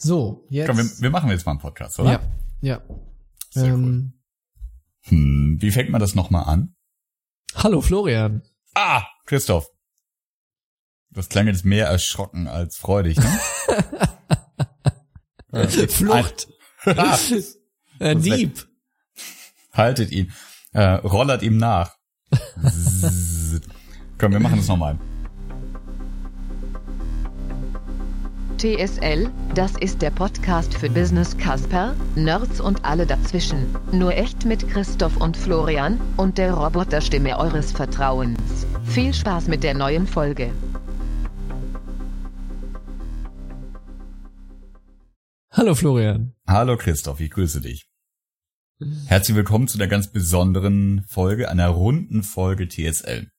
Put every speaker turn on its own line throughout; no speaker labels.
So, jetzt.
Komm, wir, wir machen jetzt mal einen Podcast, oder?
Ja, ja.
Sehr
Ähm,
Hm, wie fängt man das nochmal an?
hallo Florian.
Ah, Christoph. Das klang jetzt mehr erschrocken als freudig, ne? Ja.
Flucht.
Ah,
Äh,
Das
Dieb.
Haltet ihn. Äh, rollert ihm nach. Komm, wir machen das nochmal.
TSL, das ist der Podcast für Business Casper, Nerds und alle dazwischen. Nur echt mit Christoph und Florian und der Roboterstimme eures Vertrauens. Viel Spaß mit der neuen Folge.
Hallo Florian.
Hallo Christoph, ich grüße dich. Herzlich willkommen zu der ganz besonderen Folge, einer runden Folge TSL.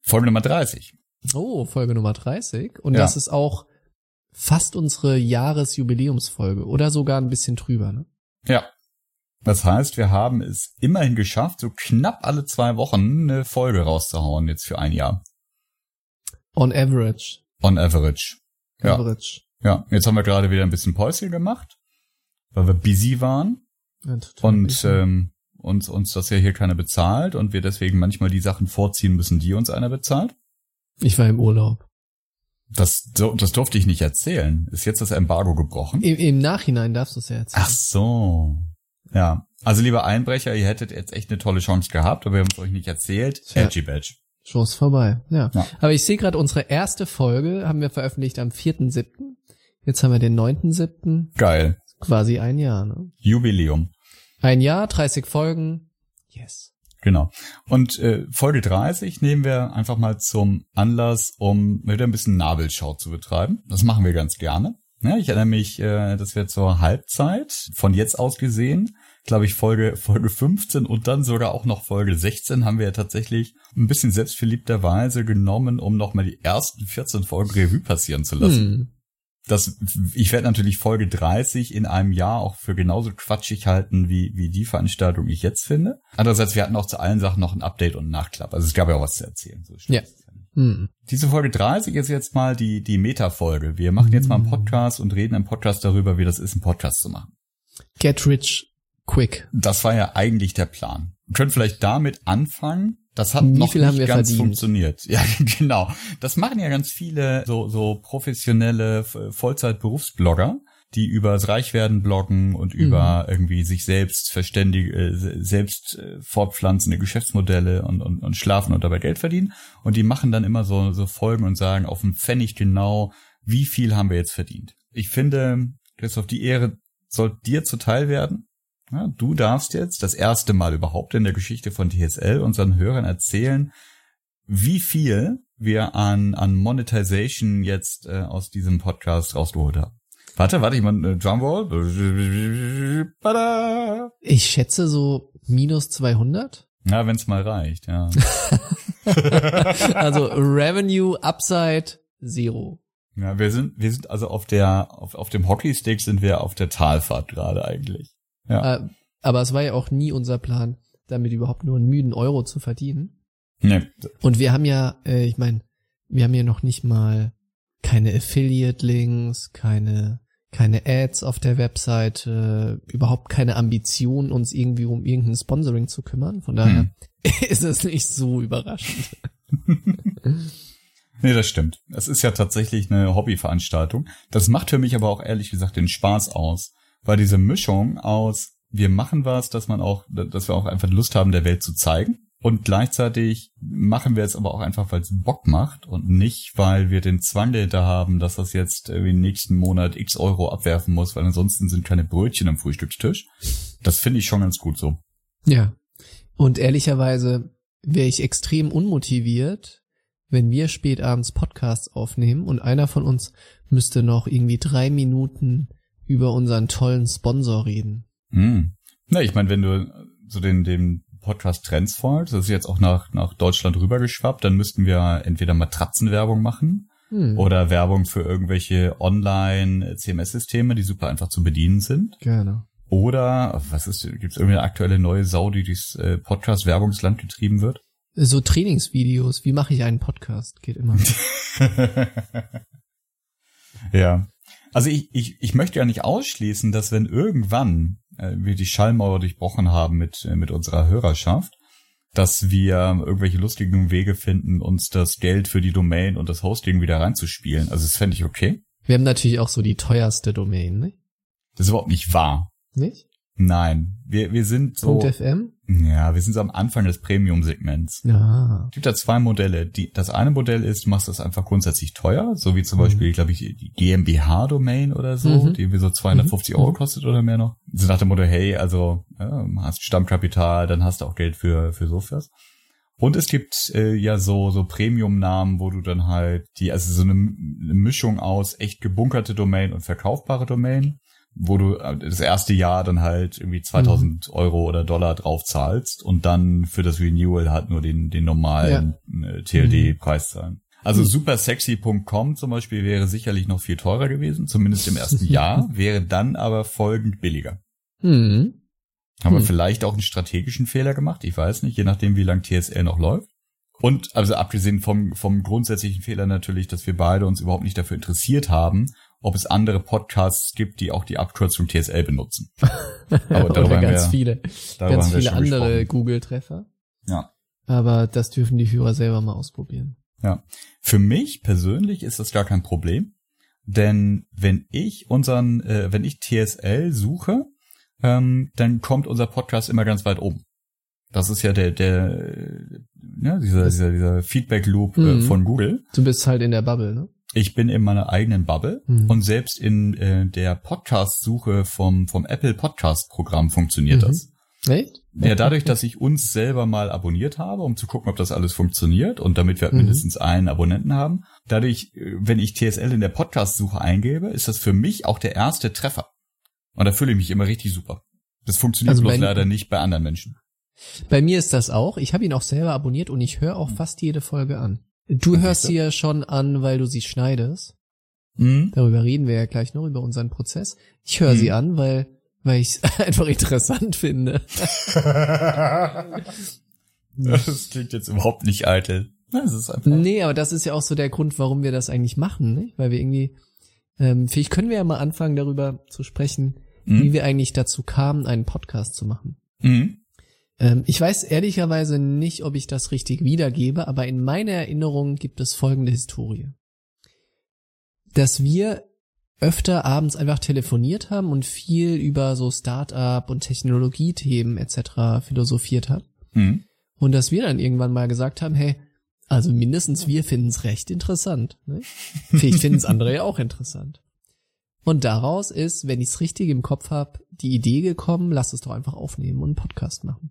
Folge Nummer 30.
Oh, Folge Nummer 30. Und
Ja.
das ist auch fast unsere Jahresjubiläumsfolge oder sogar ein bisschen drüber, ne?
Ja. Das heißt, wir haben es immerhin geschafft, so knapp alle zwei Wochen eine Folge rauszuhauen jetzt für ein Jahr.
On average.
On average. Ja.
Average.
Ja, jetzt haben wir gerade wieder ein bisschen Päuschen gemacht, weil wir busy waren
Ja,
und
easy.
ähm, uns, uns das ja hier keiner bezahlt und wir deswegen manchmal die Sachen vorziehen müssen, die uns einer bezahlt.
Ich war im Urlaub.
Das, das durfte ich nicht erzählen. Ist jetzt das Embargo gebrochen?
Im, Im Nachhinein darfst du es ja erzählen.
Ach so. Ja. Also lieber Einbrecher, ihr hättet jetzt echt eine tolle Chance gehabt, aber wir haben es euch nicht erzählt.
Tja.
Edgy Badge.
Schuss vorbei. Ja.
Ja.
Aber ich sehe gerade, unsere erste Folge haben wir veröffentlicht am 4.7. Jetzt haben wir den 9.7.
Geil.
Quasi ein Jahr, ne?
Jubiläum.
Ein Jahr, 30 Folgen. Yes.
Genau. Und äh, Folge 30 nehmen wir einfach mal zum Anlass, um wieder ein bisschen Nabelschau zu betreiben. Das machen wir ganz gerne. Ja, ich erinnere mich, äh, dass wir zur Halbzeit, von jetzt aus gesehen, glaube ich, Folge, Folge 15 und dann sogar auch noch Folge 16 haben wir ja tatsächlich ein bisschen selbstverliebterweise genommen, um nochmal die ersten 14 Folgen Revue passieren zu lassen.
Hm.
Das, ich werde natürlich Folge 30 in einem Jahr auch für genauso quatschig halten, wie, wie die Veranstaltung ich jetzt finde. Andererseits, wir hatten auch zu allen Sachen noch ein Update und einen Nachklapp. Also es gab ja auch was zu erzählen. So
Ja.
ist es ja nicht.
Hm.
Diese Folge 30 ist jetzt mal die, die Meta-Folge. Wir machen jetzt mal einen Podcast und reden im Podcast darüber, wie das ist, einen Podcast zu machen.
Get rich quick.
Das war ja eigentlich der Plan. Wir können vielleicht damit anfangen. Das hat
Wie
noch nicht ganz
verdient?
funktioniert. Ja, genau. Das machen ja ganz viele so, so professionelle F- Vollzeit-Berufsblogger, die über das Reichwerden bloggen und
Mhm.
über irgendwie sich selbst verständige, äh, selbst äh, fortpflanzende Geschäftsmodelle und, und, und schlafen und dabei Geld verdienen. Und die machen dann immer so, so Folgen und sagen auf dem Pfennig genau, wie viel haben wir jetzt verdient. Ich finde, Christoph, die Ehre soll dir zuteil werden. Ja, du darfst jetzt das erste Mal überhaupt in der Geschichte von TSL unseren Hörern erzählen, wie viel wir an, an Monetization jetzt äh, aus diesem Podcast rausgeholt haben. Warte, warte, ich mal äh, Drumroll.
Ich schätze so minus 200.
Ja, wenn's mal reicht, ja.
Also Revenue, Upside, Zero.
Ja, wir sind, wir sind also auf der, auf, auf dem Hockeystick sind wir auf der Talfahrt gerade eigentlich. Ja.
Äh, aber es war ja auch nie unser Plan, damit überhaupt nur einen müden Euro zu verdienen.
Nee,
Und wir haben ja, äh, ich meine, wir haben ja noch nicht mal keine Affiliate-Links, keine, keine Ads auf der Webseite, überhaupt keine Ambition, uns irgendwie um irgendein Sponsoring zu kümmern. Von daher ist es nicht so überraschend.
Nee, das stimmt. Es ist ja tatsächlich eine Hobbyveranstaltung. Das macht für mich aber auch ehrlich gesagt den Spaß aus, weil diese Mischung aus wir machen was, dass man auch, dass wir auch einfach Lust haben, der Welt zu zeigen. Und gleichzeitig machen wir es aber auch einfach, weil es Bock macht und nicht, weil wir den Zwang dahinter haben, dass das jetzt irgendwie nächsten Monat x Euro abwerfen muss, weil ansonsten sind keine Brötchen am Frühstückstisch. Das finde ich schon ganz gut so.
Ja. Und ehrlicherweise wäre ich extrem unmotiviert, wenn wir spät abends Podcasts aufnehmen und einer von uns müsste noch irgendwie drei Minuten über unseren tollen Sponsor reden.
Hm. Na, ich meine, wenn du so den, den Podcast Trends folgst, das ist jetzt auch nach, nach Deutschland rübergeschwappt, dann müssten wir entweder Matratzenwerbung machen
Hm.
oder Werbung für irgendwelche Online-CMS-Systeme, die super einfach zu bedienen sind.
Gerne.
Oder, was ist, gibt es irgendeine aktuelle neue Sau, die durchs äh, Podcast-Werbungsland getrieben wird?
So Trainingsvideos, wie mache ich einen Podcast? Geht immer.
ja. Also ich, ich, ich möchte ja nicht ausschließen, dass wenn irgendwann äh, wir die Schallmauer durchbrochen haben mit, äh, mit unserer Hörerschaft, dass wir irgendwelche lustigen Wege finden, uns das Geld für die Domain und das Hosting wieder reinzuspielen. Also das fände ich okay.
Wir haben natürlich auch so die teuerste Domain, ne?
Das ist überhaupt nicht wahr.
Nicht?
Nein, wir, wir sind so.
.fm?
Ja, wir sind so am Anfang des Premium-Segments.
Ja.
Es gibt da zwei Modelle. Die, das eine Modell ist, du machst das einfach grundsätzlich teuer, so wie zum
Mhm.
Beispiel, glaube ich, die GmbH-Domain oder so,
Mhm.
die irgendwie so 250
Mhm.
Euro kostet oder mehr noch. So nach dem Motto, hey, also ja, hast Stammkapital, dann hast du auch Geld für, für Sofas. Und es gibt äh, ja so so Premium-Namen, wo du dann halt die, also so eine, eine Mischung aus echt gebunkerte Domain und verkaufbare Domain, wo du äh, das erste Jahr dann halt irgendwie 2000 Euro oder Dollar drauf zahlst und dann für das Renewal halt nur den den normalen äh, TLD-Preis zahlen. Also
Mhm.
supersexy.com zum Beispiel wäre sicherlich noch viel teurer gewesen, zumindest im ersten Jahr, wäre dann aber folgend billiger.
Hm.
Haben wir
Hm.
vielleicht auch einen strategischen Fehler gemacht? Ich weiß nicht, je nachdem, wie lang TSL noch läuft. Und also abgesehen vom, vom grundsätzlichen Fehler natürlich, dass wir beide uns überhaupt nicht dafür interessiert haben, ob es andere Podcasts gibt, die auch die Abkürzung TSL benutzen. Aber darüber
Oder ganz
wir-
viele, ganz viele andere. Google-Treffer.
Ja.
Aber das dürfen die Hörer selber mal ausprobieren.
Ja. Für mich persönlich ist das gar kein Problem, denn wenn ich unseren, äh, wenn ich TSL suche, ähm, dann kommt unser Podcast immer ganz weit oben. Das ist ja der, der, ja, dieser, dieser, dieser Feedback Loop äh,
Mhm.
von Google.
Du bist halt in der Bubble, ne?
Ich bin in meiner eigenen Bubble
Mhm.
und selbst in äh, der Podcast-Suche vom, vom Apple Podcast-Programm funktioniert
Mhm.
das.
Echt?
Ja, dadurch, dass ich uns selber mal abonniert habe, um zu gucken, ob das alles funktioniert und damit wir
Mhm.
mindestens einen Abonnenten haben. Dadurch, äh, wenn ich TSL in der Podcast-Suche eingebe, ist das für mich auch der erste Treffer. Und da fühle ich mich immer richtig super. Das funktioniert
Also
bloß leider nicht bei anderen Menschen.
Bei mir ist das auch. Ich habe ihn auch selber abonniert und ich höre auch fast jede Folge an. Du hörst sie ja schon an, weil du sie schneidest.
Mhm.
Darüber reden wir ja gleich noch, über unseren Prozess. Ich höre
Mhm.
sie an, weil, weil ich es einfach interessant finde.
das klingt jetzt überhaupt nicht eitel. Das ist einfach.
Nee, aber das ist ja auch so der Grund, warum wir das eigentlich machen, nicht? Weil wir irgendwie, ähm, vielleicht können wir ja mal anfangen, darüber zu sprechen, wie
Mhm.
wir eigentlich dazu kamen, einen Podcast zu machen.
Mhm.
Ähm, ich weiß ehrlicherweise nicht, ob ich das richtig wiedergebe, aber in meiner Erinnerung gibt es folgende Historie. Dass wir öfter abends einfach telefoniert haben und viel über so Start-up und Technologiethemen etc. philosophiert haben.
Mhm.
Und dass wir dann irgendwann mal gesagt haben, hey, also mindestens wir finden es recht interessant. Ne? Vielleicht finden es andere ja auch interessant. Und daraus ist, wenn ich es richtig im Kopf habe, die Idee gekommen, lass es doch einfach aufnehmen und einen Podcast machen.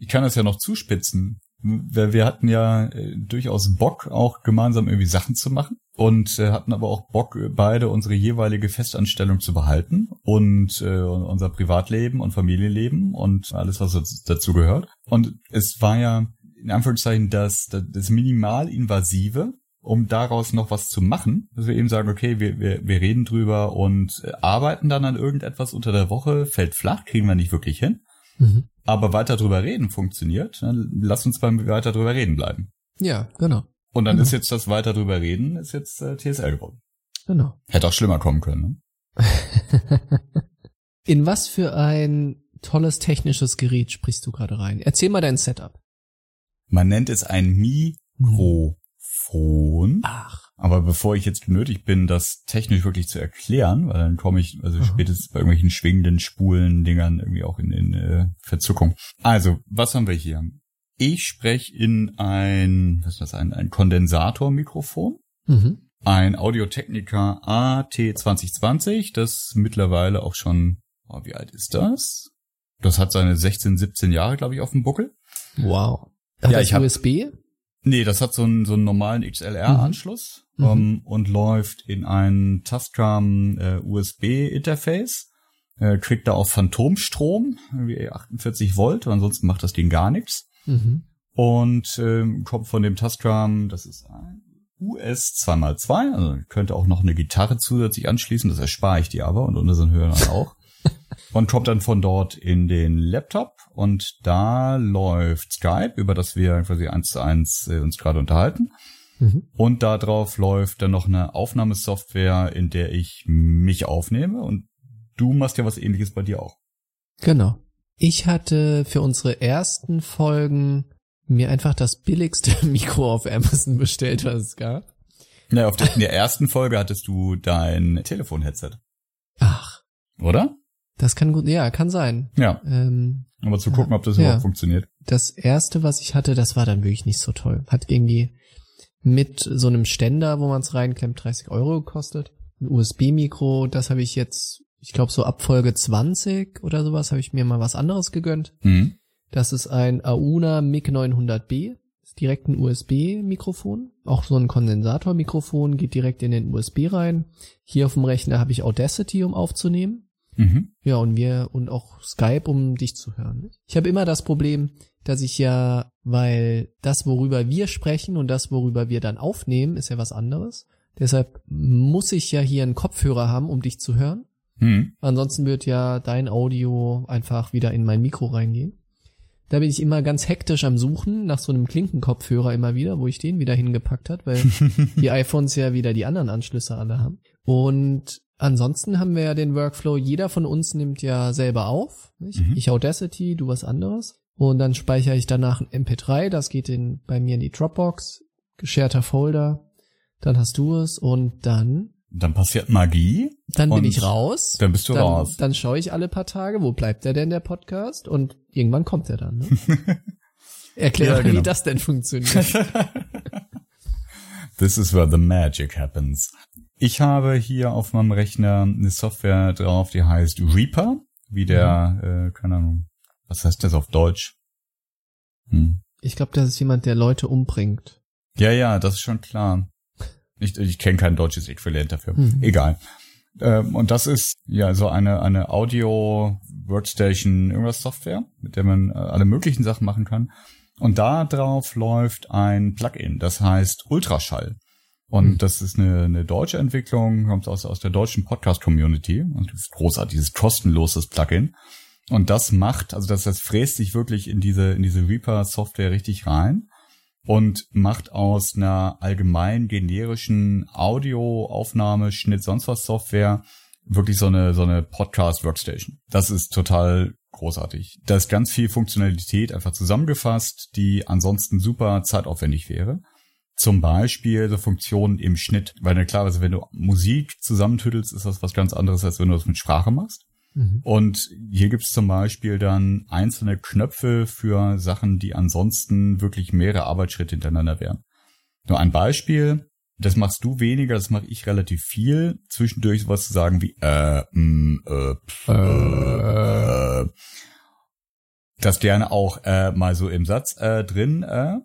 Ich kann das ja noch zuspitzen. Wir, wir hatten ja äh, durchaus Bock, auch gemeinsam irgendwie Sachen zu machen und äh, hatten aber auch Bock, äh, beide unsere jeweilige Festanstellung zu behalten und äh, unser Privatleben und Familienleben und alles, was dazu- gehört. Und es war ja in Anführungszeichen das, das, das Minimalinvasive, um daraus noch was zu machen, dass wir eben sagen, okay, wir, wir, wir reden drüber und äh, arbeiten dann an irgendetwas unter der Woche, fällt flach, kriegen wir nicht wirklich hin.
Mhm.
Aber weiter drüber reden funktioniert, dann lass uns beim weiter drüber reden bleiben.
Ja, genau.
Und dann
Mhm.
ist jetzt das weiter drüber reden, ist jetzt äh, TSL geworden.
Genau.
Hätte auch schlimmer kommen können. Ne?
In was für ein tolles technisches Gerät sprichst du gerade rein? Erzähl mal dein Setup.
Man nennt es ein Mikrofon.
Ach.
Aber bevor ich jetzt genötigt bin, das technisch wirklich zu erklären, weil dann komme ich also
Aha.
spätestens bei irgendwelchen schwingenden Spulen Dingern irgendwie auch in, in äh, Verzuckung. Also, was haben wir hier? Ich spreche in ein, was ist das, ein, ein Kondensatormikrofon.
Mhm.
ein Audio-Technica AT2020, das mittlerweile auch schon, oh, wie alt ist das? Das hat seine 16, 17 Jahre, glaube ich, auf dem Buckel.
Wow. Hat
Ja,
das
ich hab-
USB?
Nee, das hat so einen, so einen normalen XLR-Anschluss
Mhm.
ähm, und läuft in ein Tascam äh, USB-Interface. Äh, kriegt da auch Phantomstrom, irgendwie 48 Volt, ansonsten macht das Ding gar nichts.
Mhm.
und ähm, kommt von dem Tascam, das ist ein US 2x2, also könnte auch noch eine Gitarre zusätzlich anschließen, das erspare ich dir aber und unseren Hörern auch. Und kommt dann von dort in den Laptop und da läuft Skype, über das wir quasi eins zu eins äh, uns gerade unterhalten.
Mhm.
Und darauf läuft dann noch eine Aufnahmesoftware, in der ich mich aufnehme. Und du machst ja was ähnliches bei dir auch.
Genau. Ich hatte für unsere ersten Folgen mir einfach das billigste Mikro auf Amazon bestellt, was es gab.
Ja, auf der, in der ersten Folge hattest du dein Telefon-Headset,
Ach,
oder?
Das kann gut, ja, kann sein.
Ja,
Ähm,
mal zu gucken, ob das
Ja.
überhaupt funktioniert.
das erste, was ich hatte, das war dann wirklich nicht so toll. Hat irgendwie mit so einem Ständer, wo man es reinklemmt, 30 Euro gekostet. Ein USB-Mikro, das habe ich jetzt, ich glaube so ab Folge 20 oder sowas, habe ich mir mal was anderes gegönnt.
Mhm.
Das ist ein Auna MiG 900B. Ist direkt ein USB-Mikrofon. Auch so ein Kondensatormikrofon geht direkt in den USB rein. Hier auf dem Rechner habe ich Audacity, um aufzunehmen.
Mhm.
Ja, und wir und auch Skype, um dich zu hören. Ich habe immer das Problem, dass ich ja, weil das, worüber wir sprechen und das, worüber wir dann aufnehmen, ist ja was anderes. Deshalb muss ich ja hier einen Kopfhörer haben, um dich zu hören.
Mhm.
Ansonsten wird ja dein Audio einfach wieder in mein Mikro reingehen. Da bin ich immer ganz hektisch am Suchen nach so einem Klinkenkopfhörer immer wieder, wo ich den wieder hingepackt hat, weil die iPhones ja wieder die anderen Anschlüsse alle haben. Und ansonsten haben wir ja den Workflow, jeder von uns nimmt ja selber auf.
Mhm.
Ich Audacity, du was anderes. Und dann speichere ich danach ein MP3, das geht in, bei mir in die Dropbox, gescherter Folder. Dann hast du es und dann,
Dann passiert Magie.
dann bin ich raus.
Dann bist du
dann,
raus.
Dann schaue ich alle paar Tage, wo bleibt der denn, der Podcast? Und irgendwann kommt er dann. Ne? Erklär
Ja,
mal,
genau.
wie das denn funktioniert.
This is where the magic happens. Ich habe hier auf meinem Rechner eine Software drauf, die heißt Reaper, wie der, äh, keine Ahnung, was heißt das auf Deutsch? Hm.
Ich glaube, das ist jemand, der Leute umbringt.
Ja, ja, das ist schon klar. Ich, ich kenne kein deutsches Äquivalent dafür.
Mhm.
Egal. Ähm, und das ist ja so eine, eine Audio-Workstation, irgendwas Software, mit der man äh, alle möglichen Sachen machen kann. Und da drauf läuft ein Plugin, das heißt Ultraschall. Und
Mhm.
das ist eine, eine deutsche Entwicklung, kommt aus, aus der deutschen Podcast-Community. Und das ist großartig, dieses kostenloses Plugin. Und das macht, also das, das fräst sich wirklich in diese, in diese Reaper-Software richtig rein und macht aus einer allgemein generischen Audioaufnahme, Schnitt, sonst was Software wirklich so eine, so eine Podcast-Workstation. Das ist total großartig. Da ist ganz viel Funktionalität einfach zusammengefasst, die ansonsten super zeitaufwendig wäre. Zum Beispiel so Funktionen im Schnitt. Weil na klar, also wenn du Musik zusammentüttelst, ist das was ganz anderes, als wenn du das mit Sprache machst.
Mhm.
Und hier gibt's zum Beispiel dann einzelne Knöpfe für Sachen, die ansonsten wirklich mehrere Arbeitsschritte hintereinander wären. Nur ein Beispiel, das machst du weniger, das mache ich relativ viel. Zwischendurch sowas zu sagen wie äh, mm, äh, pf, äh, äh. Das gerne auch äh, mal so im Satz äh, drin. Äh.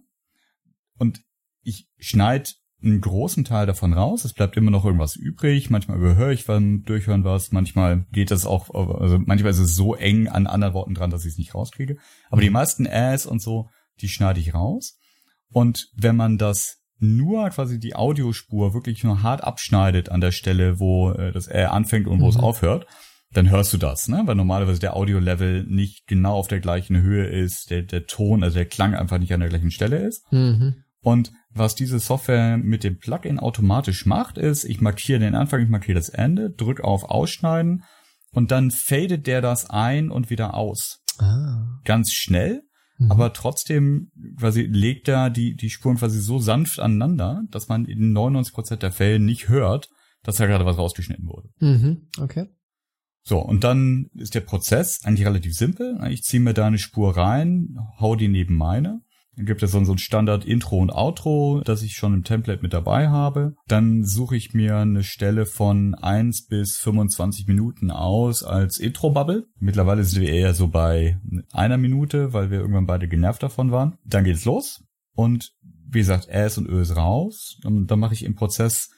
Und ich schneid einen großen Teil davon raus. Es bleibt immer noch irgendwas übrig. Manchmal überhöre ich beim Durchhören was. Manchmal geht das auch, also manchmal ist es so eng an anderen Worten dran, dass ich es nicht rauskriege. Aber die meisten Äs und so, die schneide ich raus. Und wenn man das nur quasi die Audiospur wirklich nur hart abschneidet an der Stelle, wo äh, das Ä anfängt und wo es
Mhm.
aufhört, dann hörst du das, ne? Weil normalerweise der Audio-Level nicht genau auf der gleichen Höhe ist, der, der Ton, also der Klang einfach nicht an der gleichen Stelle ist.
Mhm.
Und was diese Software mit dem Plugin automatisch macht, ist, ich markiere den Anfang, ich markiere das Ende, drück auf Ausschneiden und dann fadet der das ein und wieder aus.
Ah.
Ganz schnell,
Mhm.
aber trotzdem quasi legt er die, die Spuren quasi so sanft aneinander, dass man in 99% der Fälle nicht hört, dass da gerade was rausgeschnitten wurde.
Mhm. Okay.
So, und dann ist der Prozess eigentlich relativ simpel. Ich ziehe mir da eine Spur rein, hau die neben meine. Dann gibt es so ein Standard Intro und Outro, das ich schon im Template mit dabei habe. Dann suche ich mir eine Stelle von 1 bis 25 Minuten aus als Intro-Bubble. Mittlerweile sind wir eher so bei einer Minute, weil wir irgendwann beide genervt davon waren. Dann geht's los. Und wie gesagt, S und Ö ist raus. Und dann mache ich im Prozess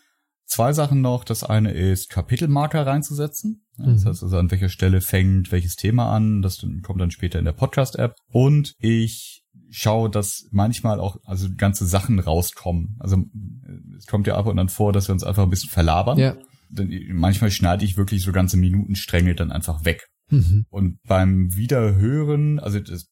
zwei Sachen noch. Das eine ist Kapitelmarker reinzusetzen. Das
Mhm.
heißt also, an welcher Stelle fängt welches Thema an. Das dann- kommt dann später in der Podcast-App. Und ich schaue, dass manchmal auch also ganze Sachen rauskommen. Also es kommt ja ab und an vor, dass wir uns einfach ein bisschen verlabern.
Ja.
Denn manchmal schneide ich wirklich so ganze Minutenstränge dann einfach weg.
Mhm.
Und beim Wiederhören, also das,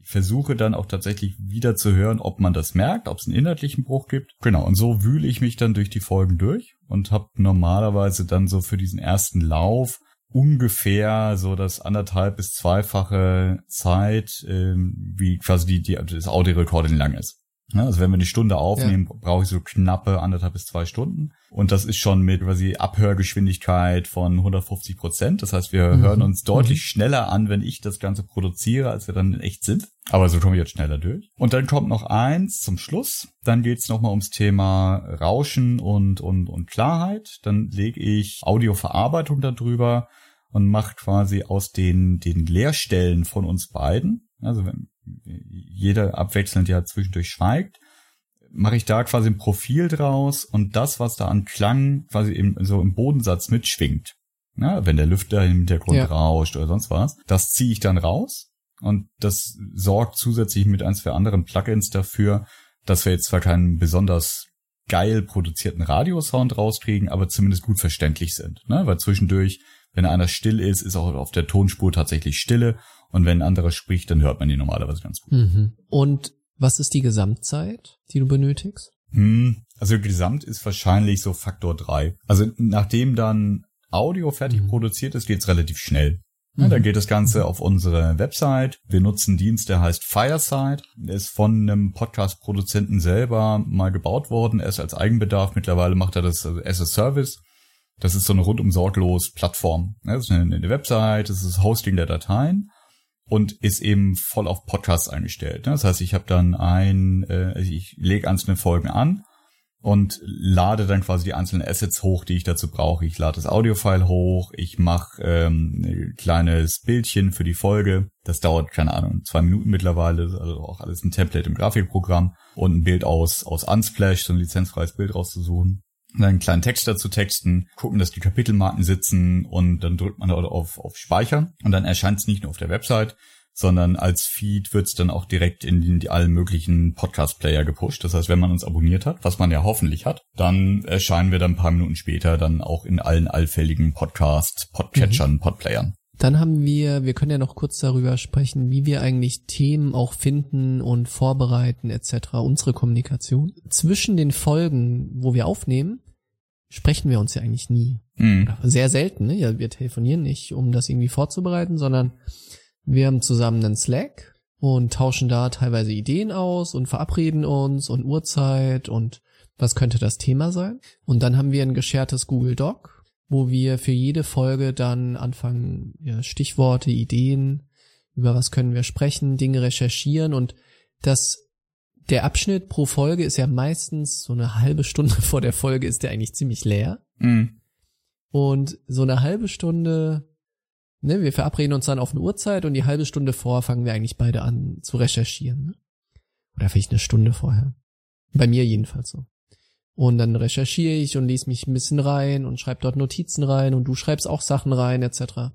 ich versuche dann auch tatsächlich wieder zu hören, ob man das merkt, ob es einen inhaltlichen Bruch gibt. Genau, und so wühle ich mich dann durch die Folgen durch und habe normalerweise dann so für diesen ersten Lauf ungefähr so das anderthalb bis zweifache Zeit, ähm, wie quasi die, die das Audio-Recording lang ist. Ja, also wenn wir eine Stunde aufnehmen, ja. brauche ich so knappe anderthalb bis zwei Stunden. Und das ist schon mit quasi Abhörgeschwindigkeit von 150 Prozent. Das heißt, wir mhm. hören uns deutlich mhm. schneller an, wenn ich das Ganze produziere, als wir dann in echt sind. Aber so kommen wir jetzt schneller durch. Und dann kommt noch eins zum Schluss. Dann geht's nochmal ums Thema Rauschen und, und, und Klarheit. Dann lege ich Audioverarbeitung darüber und mache quasi aus den, den Leerstellen von uns beiden. Also wenn, jeder abwechselnd ja zwischendurch schweigt, mache ich da quasi ein Profil draus und das, was da an Klang quasi im, so im Bodensatz mitschwingt, ja, wenn der Lüfter im Hintergrund ja. rauscht oder sonst was, das ziehe ich dann raus und das sorgt zusätzlich mit ein, zwei anderen Plugins dafür, dass wir jetzt zwar keinen besonders geil produzierten Radiosound rauskriegen, aber zumindest gut verständlich sind, ne? weil zwischendurch, wenn einer still ist, ist auch auf der Tonspur tatsächlich Stille und wenn ein anderer spricht, dann hört man die normalerweise ganz gut.
Mhm. Und was ist die Gesamtzeit, die du benötigst?
Hm, also Gesamt ist wahrscheinlich so Faktor drei. Also nachdem dann Audio fertig mhm. produziert ist, geht's relativ schnell. Ja, mhm. dann geht das Ganze auf unsere Website. Wir nutzen einen Dienst, der heißt Fireside. Der ist von einem Podcast-Produzenten selber mal gebaut worden. Erst als Eigenbedarf. Mittlerweile macht er das as a Service. Das ist so eine rundum sorglos Plattform. Das ist eine, Website, das ist Hosting der Dateien und ist eben voll auf Podcasts eingestellt. Ne? Das heißt, ich habe dann ein, äh, ich lege einzelne Folgen an und lade dann quasi die einzelnen Assets hoch, die ich dazu brauche. Ich lade das Audiofile hoch, ich mache ähm, ein kleines Bildchen für die Folge. Das dauert, keine Ahnung, zwei Minuten mittlerweile, also auch alles ein Template im Grafikprogramm und ein Bild aus, aus Unsplash, so ein lizenzfreies Bild rauszusuchen einen kleinen Text dazu texten, gucken, dass die Kapitelmarken sitzen und dann drückt man auf, auf Speichern und dann erscheint es nicht nur auf der Website, sondern als Feed wird es dann auch direkt in die, die allen möglichen Podcast-Player gepusht. Das heißt, wenn man uns abonniert hat, was man ja hoffentlich hat, dann erscheinen wir dann ein paar Minuten später dann auch in allen allfälligen Podcast, Podcatchern, mhm. Podplayern.
Dann haben wir, wir können ja noch kurz darüber sprechen, wie wir eigentlich Themen auch finden und vorbereiten etc. Unsere Kommunikation. Zwischen den Folgen, wo wir aufnehmen, sprechen wir uns ja eigentlich nie. Mhm. Sehr selten. Ne? Ja, wir telefonieren nicht, um das irgendwie vorzubereiten, sondern wir haben zusammen einen Slack und tauschen da teilweise Ideen aus und verabreden uns und Uhrzeit und was könnte das Thema sein. Und dann haben wir ein geschertes Google Doc wo wir für jede Folge dann anfangen, ja, Stichworte, Ideen, über was können wir sprechen, Dinge recherchieren und das der Abschnitt pro Folge ist ja meistens so eine halbe Stunde vor der Folge ist der eigentlich ziemlich leer. Mhm. Und so eine halbe Stunde, ne, wir verabreden uns dann auf eine Uhrzeit und die halbe Stunde vor fangen wir eigentlich beide an zu recherchieren. Ne? Oder vielleicht eine Stunde vorher. Bei mir jedenfalls so. Und dann recherchiere ich und lese mich ein bisschen rein und schreibe dort Notizen rein und du schreibst auch Sachen rein etc.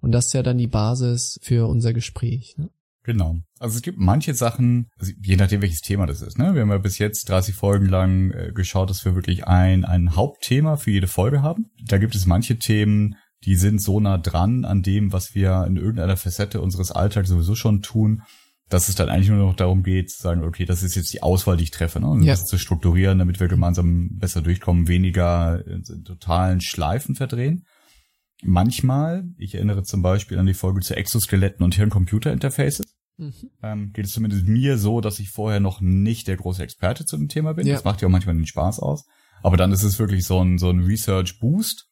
Und das ist ja dann die Basis für unser Gespräch. Ne?
Genau. Also es gibt manche Sachen, also je nachdem welches Thema das ist. Ne? Wir haben ja bis jetzt 30 Folgen lang äh, geschaut, dass wir wirklich ein, ein Hauptthema für jede Folge haben. Da gibt es manche Themen, die sind so nah dran an dem, was wir in irgendeiner Facette unseres Alltags sowieso schon tun, dass es dann eigentlich nur noch darum geht, zu sagen, okay, das ist jetzt die Auswahl, die ich treffe, ne? Und ja. das zu strukturieren, damit wir gemeinsam besser durchkommen, weniger in totalen Schleifen verdrehen. Manchmal, ich erinnere zum Beispiel an die Folge zu Exoskeletten und Hirn-Computer-Interfaces, mhm. ähm, geht es zumindest mir so, dass ich vorher noch nicht der große Experte zu dem Thema bin. Ja. Das macht ja auch manchmal den Spaß aus. Aber dann ist es wirklich so ein, so ein Research-Boost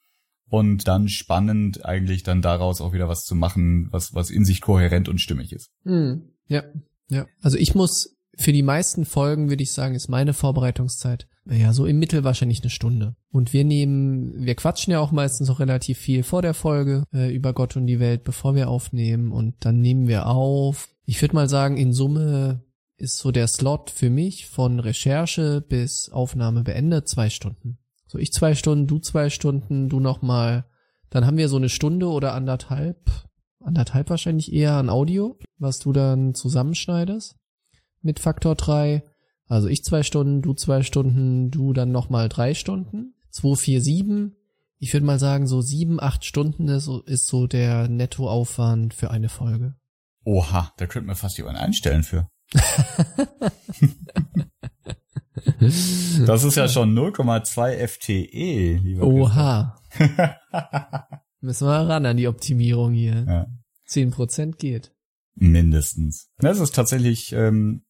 und dann spannend eigentlich dann daraus auch wieder was zu machen, was, was in sich kohärent und stimmig ist.
Mhm. Ja, ja. Also ich muss für die meisten Folgen, würde ich sagen, ist meine Vorbereitungszeit ja so im Mittel wahrscheinlich eine Stunde. Und wir nehmen, wir quatschen ja auch meistens auch relativ viel vor der Folge äh, über Gott und die Welt, bevor wir aufnehmen. Und dann nehmen wir auf. Ich würde mal sagen, in Summe ist so der Slot für mich von Recherche bis Aufnahme beendet zwei Stunden. So ich zwei Stunden, du zwei Stunden, du nochmal. Dann haben wir so eine Stunde oder anderthalb anderthalb wahrscheinlich eher an Audio, was du dann zusammenschneidest mit Faktor 3. Also ich zwei Stunden, du zwei Stunden, du dann nochmal drei Stunden. 2, 4, 7. Ich würde mal sagen, so sieben, acht Stunden ist, ist so der Nettoaufwand für eine Folge.
Oha, da könnten wir fast jemanden einstellen für. das ist ja schon 0,2 FTE, lieber
Oha. Müssen wir ran an die Optimierung hier.
Ja.
10% geht.
Mindestens. Das ist tatsächlich, ähm,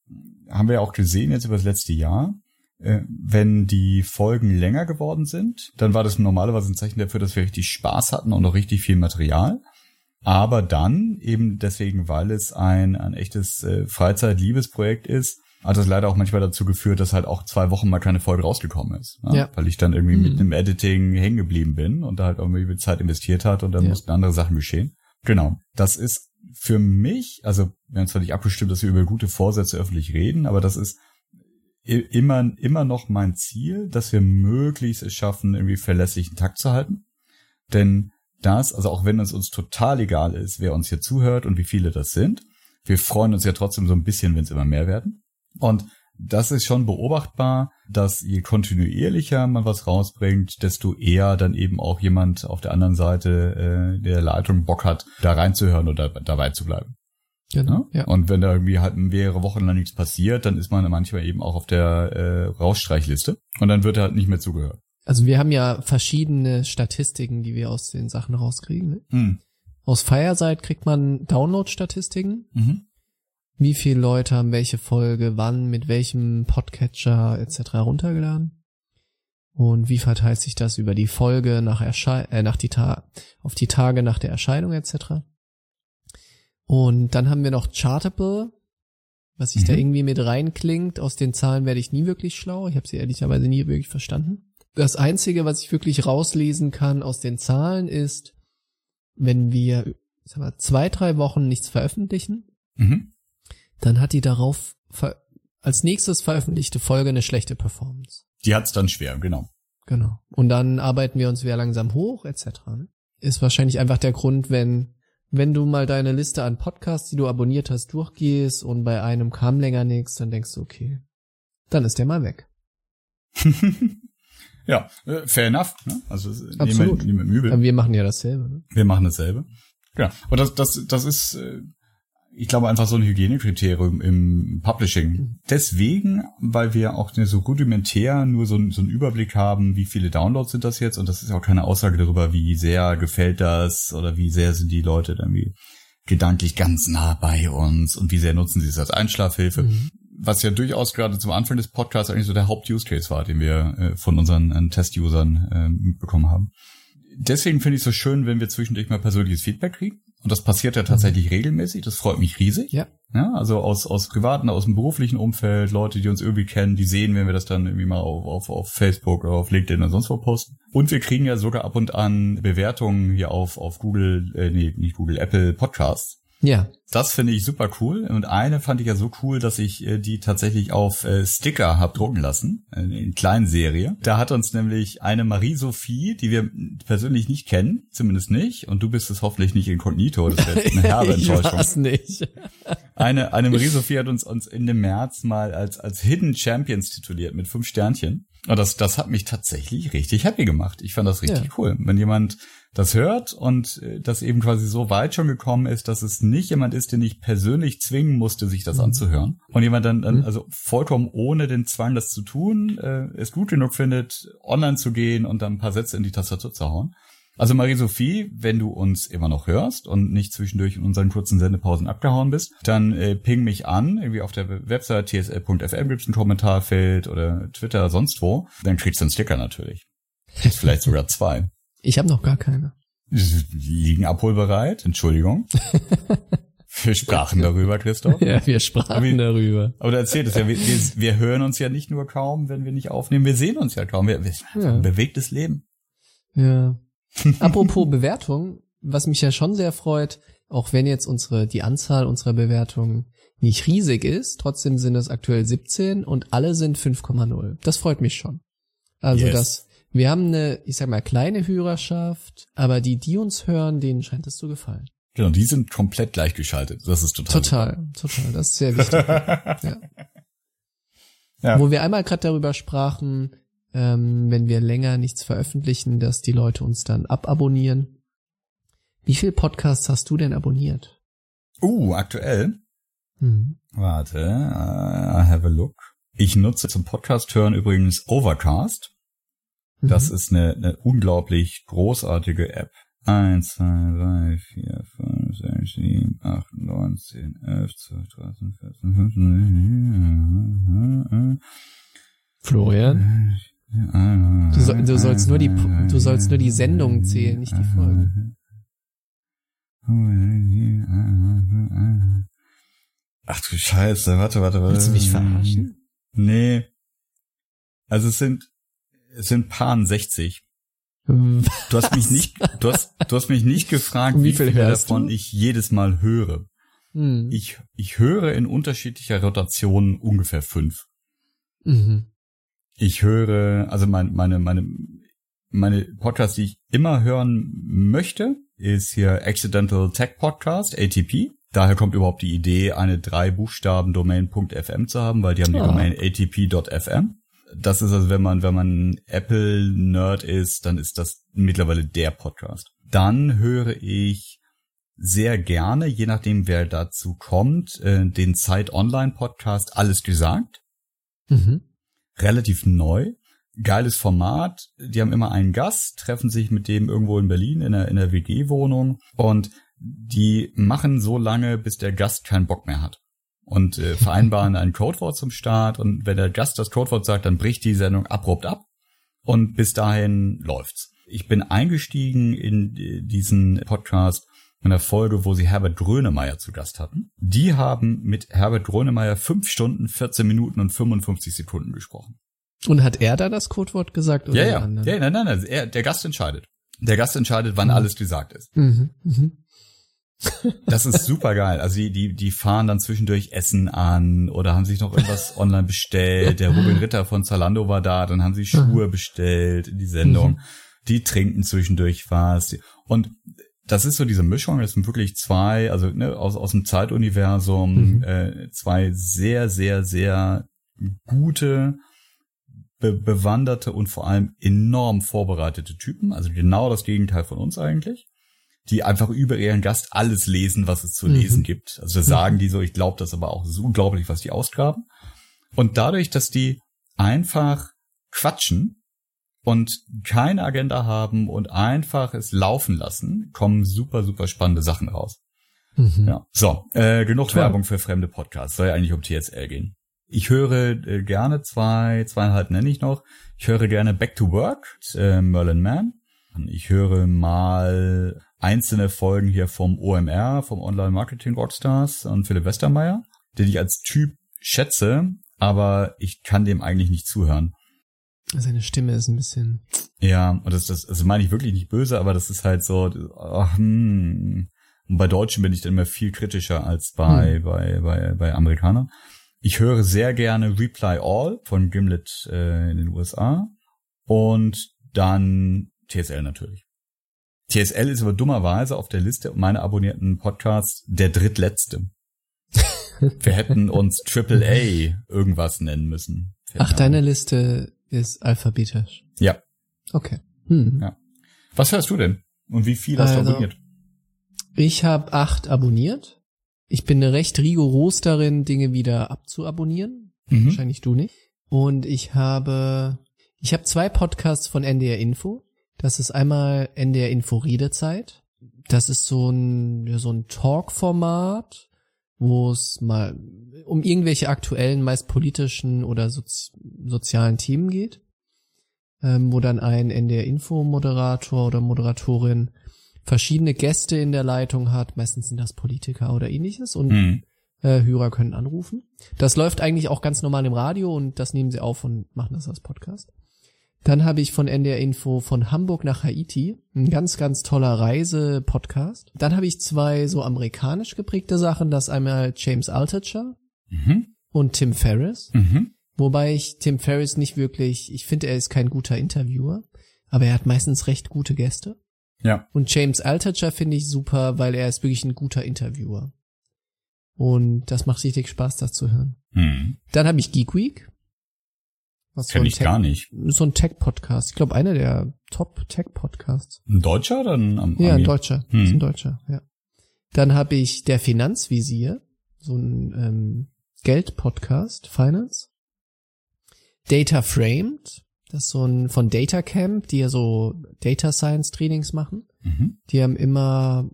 haben wir ja auch gesehen jetzt über das letzte Jahr, äh, wenn die Folgen länger geworden sind, dann war das normalerweise ein Zeichen dafür, dass wir richtig Spaß hatten und auch richtig viel Material. Aber dann, eben deswegen, weil es ein, ein echtes äh, Freizeit-Liebesprojekt ist, hat das leider auch manchmal dazu geführt, dass halt auch zwei Wochen mal keine Folge rausgekommen ist. Ne?
Ja.
Weil ich dann irgendwie
Mhm.
mit einem Editing hängen geblieben bin und da halt irgendwie Zeit investiert hat und dann
Ja.
mussten andere Sachen geschehen. Genau. Das ist für mich, also wir haben zwar nicht abgestimmt, dass wir über gute Vorsätze öffentlich reden, aber das ist immer, immer noch mein Ziel, dass wir möglichst es schaffen, irgendwie verlässlichen Takt zu halten. Denn das, also auch wenn es uns total egal ist, wer uns hier zuhört und wie viele das sind, wir freuen uns ja trotzdem so ein bisschen, wenn es immer mehr werden. Und das ist schon beobachtbar, dass je kontinuierlicher man was rausbringt, desto eher dann eben auch jemand auf der anderen Seite äh, der Leitung Bock hat, da reinzuhören oder dabei zu bleiben.
Genau.
Ne?
Ja.
Und wenn da irgendwie halt mehrere Wochen lang nichts passiert, dann ist man manchmal eben auch auf der äh, Rausstreichliste und dann wird halt nicht mehr zugehört.
Also wir haben ja verschiedene Statistiken, die wir aus den Sachen rauskriegen. Ne?
Mhm.
Aus Fireside kriegt man Download-Statistiken.
Mhm.
Wie viele Leute haben welche Folge, wann, mit welchem Podcatcher etc. runtergeladen? Und wie verteilt sich das über die Folge nach Erschei äh, nach die Ta auf die Tage nach der Erscheinung etc. Und dann haben wir noch Chartable, was sich da
Mhm.
irgendwie mit reinklingt. Aus den Zahlen werde ich nie wirklich schlau. Ich habe sie ehrlicherweise nie wirklich verstanden. Das Einzige, was ich wirklich rauslesen kann aus den Zahlen, ist, wenn wir sag mal, zwei, drei Wochen nichts veröffentlichen,
Mhm.
Dann hat die darauf als nächstes veröffentlichte Folge eine schlechte Performance.
Die hat's dann schwer, genau.
Genau. Und dann arbeiten wir uns wieder langsam hoch, etc. Ne? Ist wahrscheinlich einfach der Grund, wenn, wenn du mal deine Liste an Podcasts, die du abonniert hast, durchgehst und bei einem kam länger nichts, dann denkst du, okay, dann ist der mal weg.
ja, äh, fair enough. Ne? Also äh, nehmen wir,
Absolut.
nehmen wir übel.
Wir machen ja dasselbe. Ne?
Wir machen dasselbe. Ja, aber das, das, das ist, äh, ich glaube, einfach so ein Hygienekriterium im Publishing. Deswegen, weil wir auch so rudimentär nur so, so einen Überblick haben, wie viele Downloads sind das jetzt und das ist auch keine Aussage darüber, wie sehr gefällt das oder wie sehr sind die Leute dann wie gedanklich ganz nah bei uns und wie sehr nutzen sie es als Einschlafhilfe.
Mhm.
Was ja durchaus gerade zum Anfang des Podcasts eigentlich so der Haupt-Use-Case war, den wir äh, von unseren äh, Test-Usern äh, mitbekommen haben deswegen finde ich es so schön, wenn wir zwischendurch mal persönliches Feedback kriegen. Und das passiert ja tatsächlich regelmäßig. Das freut mich riesig.
Ja.
Ja, also aus, aus privaten, aus dem beruflichen Umfeld, Leute, die uns irgendwie kennen, die sehen, wenn wir das dann irgendwie mal auf, auf, auf Facebook oder auf LinkedIn oder sonst wo posten. Und wir kriegen ja sogar ab und an Bewertungen hier auf, auf Google, äh, nee, nicht Google, Apple Podcasts.
Ja.
Das finde ich super cool. Und eine fand ich ja so cool, dass ich äh, die tatsächlich auf äh, Sticker hab drucken lassen, in kleinen Serie. Da hat uns nämlich eine Marie-Sophie, die wir persönlich nicht kennen, zumindest nicht, und du bist es hoffentlich nicht inkognito, das wäre eine herbe
ich
Enttäuschung.
weiß nicht.
Eine, eine Marie-Sophie hat uns, uns in dem März mal als, als Hidden Champions tituliert mit fünf Sternchen. Und das, das hat mich tatsächlich richtig happy gemacht. Ich fand das richtig
Ja.
cool. Wenn jemand das hört und äh, das eben quasi so weit schon gekommen ist, dass es nicht jemand ist, den ich persönlich zwingen musste, sich das
Mhm.
anzuhören. Und jemand dann, dann
Mhm.
also vollkommen ohne den Zwang, das zu tun, äh, es gut genug findet, online zu gehen und dann ein paar Sätze in die Tastatur zu hauen. Also Marie-Sophie, wenn du uns immer noch hörst und nicht zwischendurch in unseren kurzen Sendepausen abgehauen bist, dann äh, ping mich an, irgendwie auf der Website tsl.fm gibt's ein Kommentarfeld oder Twitter, sonst wo. Dann kriegst du einen Sticker natürlich. Vielleicht sogar zwei.
Ich habe noch gar keine.
Liegen abholbereit, Entschuldigung. Wir sprachen darüber, Christoph.
Ja, wir sprachen
Aber wie-
darüber.
Aber du erzählst es ja, wir, wir, wir hören uns ja nicht nur kaum, wenn wir nicht aufnehmen, wir sehen uns ja kaum. Wir, wir
Ja.
ein bewegtes Leben.
Ja. Apropos Bewertung, was mich ja schon sehr freut, auch wenn jetzt unsere, die Anzahl unserer Bewertungen nicht riesig ist, trotzdem sind es aktuell 17 und alle sind 5,0. Das freut mich schon. Also
Yes.
das, wir haben eine, ich sag mal, kleine Hörerschaft, aber die, die uns hören, denen scheint es zu gefallen.
Genau, die sind komplett gleichgeschaltet. Das ist total.
Total, total. Das ist sehr wichtig. ja.
Ja.
Wo wir einmal gerade darüber sprachen, ähm, wenn wir länger nichts veröffentlichen, dass die Leute uns dann ababonnieren. Wie viel Podcasts hast du denn abonniert?
Uh, aktuell.
Mhm.
Warte, uh, I have a look. Ich nutze zum Podcast hören übrigens Overcast. Das
Mhm.
ist eine, eine unglaublich großartige App. 1, 2, 3, 4, 5, 6, 7, 8, 9, 10, 11, 12, 13, 14, 15,
Florian, du, soll, du sollst nur die du sollst nur die Sendung zählen, nicht die Folgen.
Ach du Scheiße, warte, warte, warte.
Willst du mich verarschen?
Nee. Also es sind, es sind Paaren 60. Du hast mich nicht, du hast, du hast mich nicht gefragt, wie,
wie viel
viele
hörst
davon
du?
ich jedes Mal höre.
Hm.
Ich, ich höre in unterschiedlicher Rotation ungefähr fünf.
Mhm.
Ich höre, also mein, meine, meine, meine Podcasts, die ich immer hören möchte, ist hier Accidental Tech Podcast, ATP. Daher kommt überhaupt die Idee, eine drei Buchstaben Domain.fm zu haben, weil die haben die
Ah.
Domain atp.fm. Das ist also, wenn man, wenn man Apple-Nerd ist, dann ist das mittlerweile der Podcast. Dann höre ich sehr gerne, je nachdem wer dazu kommt, äh, den Zeit Online Podcast Alles gesagt
Mhm.
relativ neu. Geiles Format. Die haben immer einen Gast, treffen sich mit dem irgendwo in Berlin in der, in der WG-Wohnung und die machen so lange, bis der Gast keinen Bock mehr hat. Und äh, vereinbaren ein Codewort zum Start und wenn der Gast das Codewort sagt, dann bricht die Sendung abrupt ab und bis dahin läuft's. Ich bin eingestiegen in äh, diesen Podcast in der Folge, wo sie Herbert Grönemeyer zu Gast hatten. Die haben mit Herbert Grönemeyer fünf Stunden, 14 Minuten und 55 Sekunden gesprochen.
Und hat er da das Codewort gesagt oder
Ja, ja. ja nein, nein, nein. Er, der Gast entscheidet. Der Gast entscheidet, wann
Mhm.
alles gesagt ist.
Mhm. Mhm.
Das ist super geil. Also die, die, die fahren dann zwischendurch Essen an oder haben sich noch irgendwas online bestellt. Der Robin Ritter von Zalando war da, dann haben sie Schuhe bestellt in die Sendung.
Mhm.
Die trinken zwischendurch was. Und das ist so diese Mischung, das sind wirklich zwei, also ne, aus, aus dem Zeituniversum,
Mhm.
äh, zwei sehr, sehr, sehr gute, be bewanderte und vor allem enorm vorbereitete Typen. Also genau das Gegenteil von uns eigentlich die einfach über ihren Gast alles lesen, was es zu
Mhm.
lesen gibt. Also sagen die so, ich glaube das aber auch, es ist unglaublich, was die ausgraben. Und dadurch, dass die einfach quatschen und keine Agenda haben und einfach es laufen lassen, kommen super, super spannende Sachen raus.
Mhm.
Ja. So, äh, genug
Toll.
Werbung für fremde Podcasts. Soll ja eigentlich um TSL gehen. Ich höre äh, gerne zwei, zweieinhalb nenne ich noch. Ich höre gerne Back to Work, äh, Merlin Mann. Ich höre mal einzelne Folgen hier vom OMR, vom Online Marketing Rockstars und Philipp Westermeier, den ich als Typ schätze, aber ich kann dem eigentlich nicht zuhören.
Seine Stimme ist ein bisschen.
Ja, und das, das, das meine ich wirklich nicht böse, aber das ist halt so, ach, hm. Und bei Deutschen bin ich dann immer viel kritischer als bei, bei, bei, bei Amerikanern. Ich höre sehr gerne Reply All von Gimlet äh, in den USA und dann TSL natürlich. TSL ist aber dummerweise auf der Liste meiner abonnierten Podcasts der drittletzte. Wir hätten uns AAA irgendwas nennen müssen.
Ach, deine Liste ist alphabetisch.
Ja.
Okay. Hm.
Ja. Was hörst du denn? Und wie viel hast du
Also,
abonniert?
Ich habe acht abonniert. Ich bin recht rigoros darin, Dinge wieder abzuabonnieren.
Mhm.
Wahrscheinlich du nicht. Und ich habe, ich habe zwei Podcasts von NDR Info. Das ist einmal NDR Info Redezeit. Das ist so ein, ja, so ein Talk-Format, wo es mal um irgendwelche aktuellen, meist politischen oder sozi sozialen Themen geht. Ähm, wo dann ein NDR Info Moderator oder Moderatorin verschiedene Gäste in der Leitung hat. Meistens sind das Politiker oder ähnliches. Und
Mhm.
äh, Hörer können anrufen. Das läuft eigentlich auch ganz normal im Radio und das nehmen sie auf und machen das als Podcast. Dann habe ich von NDR Info von Hamburg nach Haiti, ein ganz, ganz toller Reise-Podcast. Dann habe ich zwei so amerikanisch geprägte Sachen, das einmal James Altucher
Mhm.
und Tim Ferriss.
Mhm.
Wobei ich Tim Ferriss nicht wirklich, ich finde, er ist kein guter Interviewer, aber er hat meistens recht gute Gäste.
Ja.
Und James Altucher finde ich super, weil er ist wirklich ein guter Interviewer. Und das macht richtig Spaß, das zu hören.
Mhm.
Dann habe ich Geek Week. Was
Kenn
ein
ich gar nicht.
So ein Tech-Podcast. Ich glaube, einer der Top-Tech-Podcasts.
Ein Deutscher oder ein Am
Ja, ein
Ami?
Deutscher.
Hm.
Ist ein Deutscher, ja. Dann habe ich der Finanzvisier, so ein ähm, Geld-Podcast, Finance. Data Framed, das ist so ein von Data Camp, die ja so Data Science Trainings machen.
Mhm.
Die haben immer,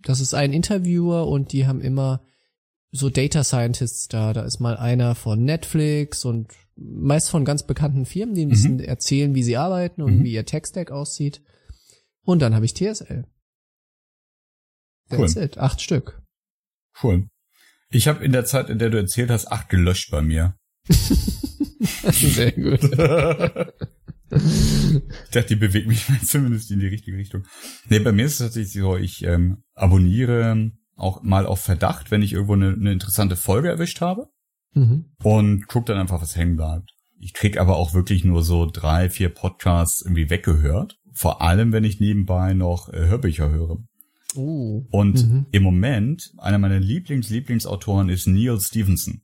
das ist ein Interviewer und die haben immer so Data Scientists da. Da ist mal einer von Netflix und meist von ganz bekannten Firmen, die ein bisschen erzählen, wie sie arbeiten und
Mhm.
wie ihr Tech-Stack aussieht. Und dann habe ich TSL.
Cool.
That's it. Acht Stück.
Cool. Ich habe in der Zeit, in der du erzählt hast, acht gelöscht bei mir.
Sehr gut.
Ich dachte, die bewegt mich zumindest in die richtige Richtung. Nee, bei mir ist es tatsächlich so, ich ähm, abonniere auch mal auf Verdacht, wenn ich irgendwo eine, eine interessante Folge erwischt habe
Mhm.
und guck dann einfach, was hängen bleibt. Ich krieg aber auch wirklich nur so drei, vier Podcasts irgendwie weggehört. Vor allem, wenn ich nebenbei noch äh, Hörbücher höre.
Oh.
Und
Mhm.
im Moment, einer meiner Lieblings-Lieblingsautoren ist Neil Stevenson.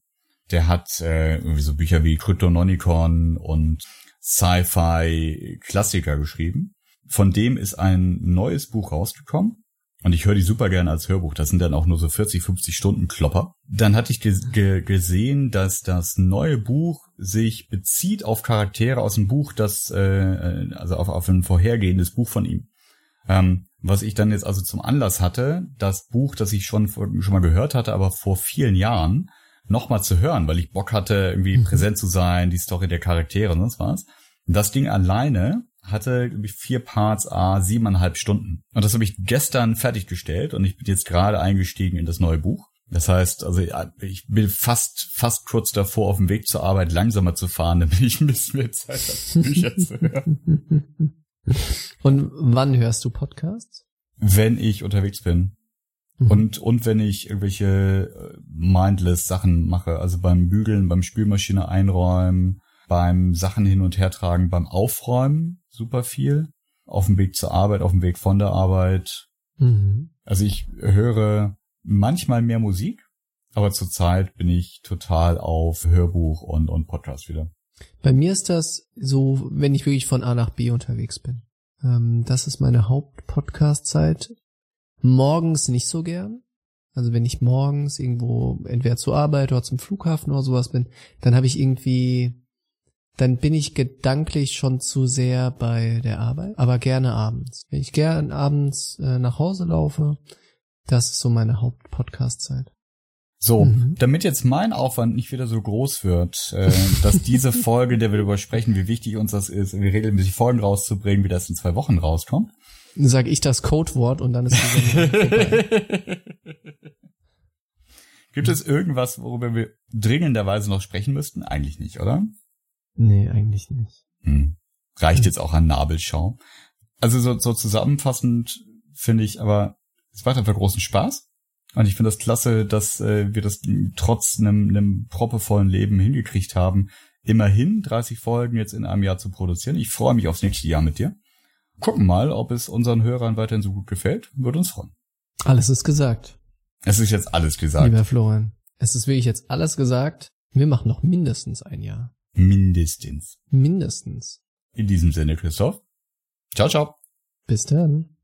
Der hat äh, irgendwie so Bücher wie Cryptonomicon und Sci-Fi-Klassiker geschrieben. Von dem ist ein neues Buch rausgekommen. Und ich höre die super gerne als Hörbuch. Das sind dann auch nur so 40, 50 Stunden Klopper. Dann hatte ich ge ge gesehen, dass das neue Buch sich bezieht auf Charaktere aus dem Buch, das äh, also auf, auf ein vorhergehendes Buch von ihm. Ähm, was ich dann jetzt also zum Anlass hatte, das Buch, das ich schon schon mal gehört hatte, aber vor vielen Jahren nochmal zu hören, weil ich Bock hatte, irgendwie
Mhm.
präsent zu sein, die Story der Charaktere und sonst was. Das Ding alleine hatte glaub ich, vier Parts, a siebeneinhalb Stunden. Und das habe ich gestern fertiggestellt und ich bin jetzt gerade eingestiegen in das neue Buch. Das heißt, also ich bin fast fast kurz davor, auf dem Weg zur Arbeit langsamer zu fahren, damit ich ein bisschen mehr Zeit habe, Bücher zu hören.
Und wann hörst du Podcasts?
Wenn ich unterwegs bin.
Mhm.
Und, und wenn ich irgendwelche äh, mindless Sachen mache, also beim Bügeln, beim Spülmaschine einräumen, beim Sachen hin und her tragen, beim Aufräumen super viel, auf dem Weg zur Arbeit, auf dem Weg von der Arbeit.
Mhm.
Also ich höre manchmal mehr Musik, aber zurzeit bin ich total auf Hörbuch und, und Podcast wieder.
Bei mir ist das so, wenn ich wirklich von A nach B unterwegs bin. Ähm, das ist meine Haupt-Podcast-Zeit. Morgens nicht so gern. Also wenn ich morgens irgendwo entweder zur Arbeit oder zum Flughafen oder sowas bin, dann habe ich irgendwie, dann bin ich gedanklich schon zu sehr bei der Arbeit, aber gerne abends. Wenn ich gern abends äh, nach Hause laufe, das ist so meine Haupt-Podcast-Zeit.
So,
Mhm.
damit jetzt mein Aufwand nicht wieder so groß wird, äh, dass diese Folge, in der wir darüber sprechen, wie wichtig uns das ist, irgendwie regelmäßig Folgen rauszubringen, wie das in zwei Wochen rauskommt.
Dann sage ich das Codewort und dann ist die.
Gibt es irgendwas, worüber wir dringenderweise noch sprechen müssten? Eigentlich nicht, oder?
Nee, eigentlich nicht.
Hm. Reicht jetzt auch an Nabelschau. Also so, so zusammenfassend finde ich aber, es macht einfach großen Spaß. Und ich finde das klasse, dass äh, wir das trotz einem, einem proppevollen Leben hingekriegt haben, immerhin 30 Folgen jetzt in einem Jahr zu produzieren. Ich freue mich aufs nächste Jahr mit dir. Gucken mal, ob es unseren Hörern weiterhin so gut gefällt. Würde uns freuen.
Alles ist gesagt,
Es ist jetzt alles gesagt.
lieber Florian. Es ist wirklich jetzt alles gesagt. Wir machen noch mindestens ein Jahr.
Mindestens.
Mindestens.
In diesem Sinne, Christoph. Ciao, ciao.
Bis dann.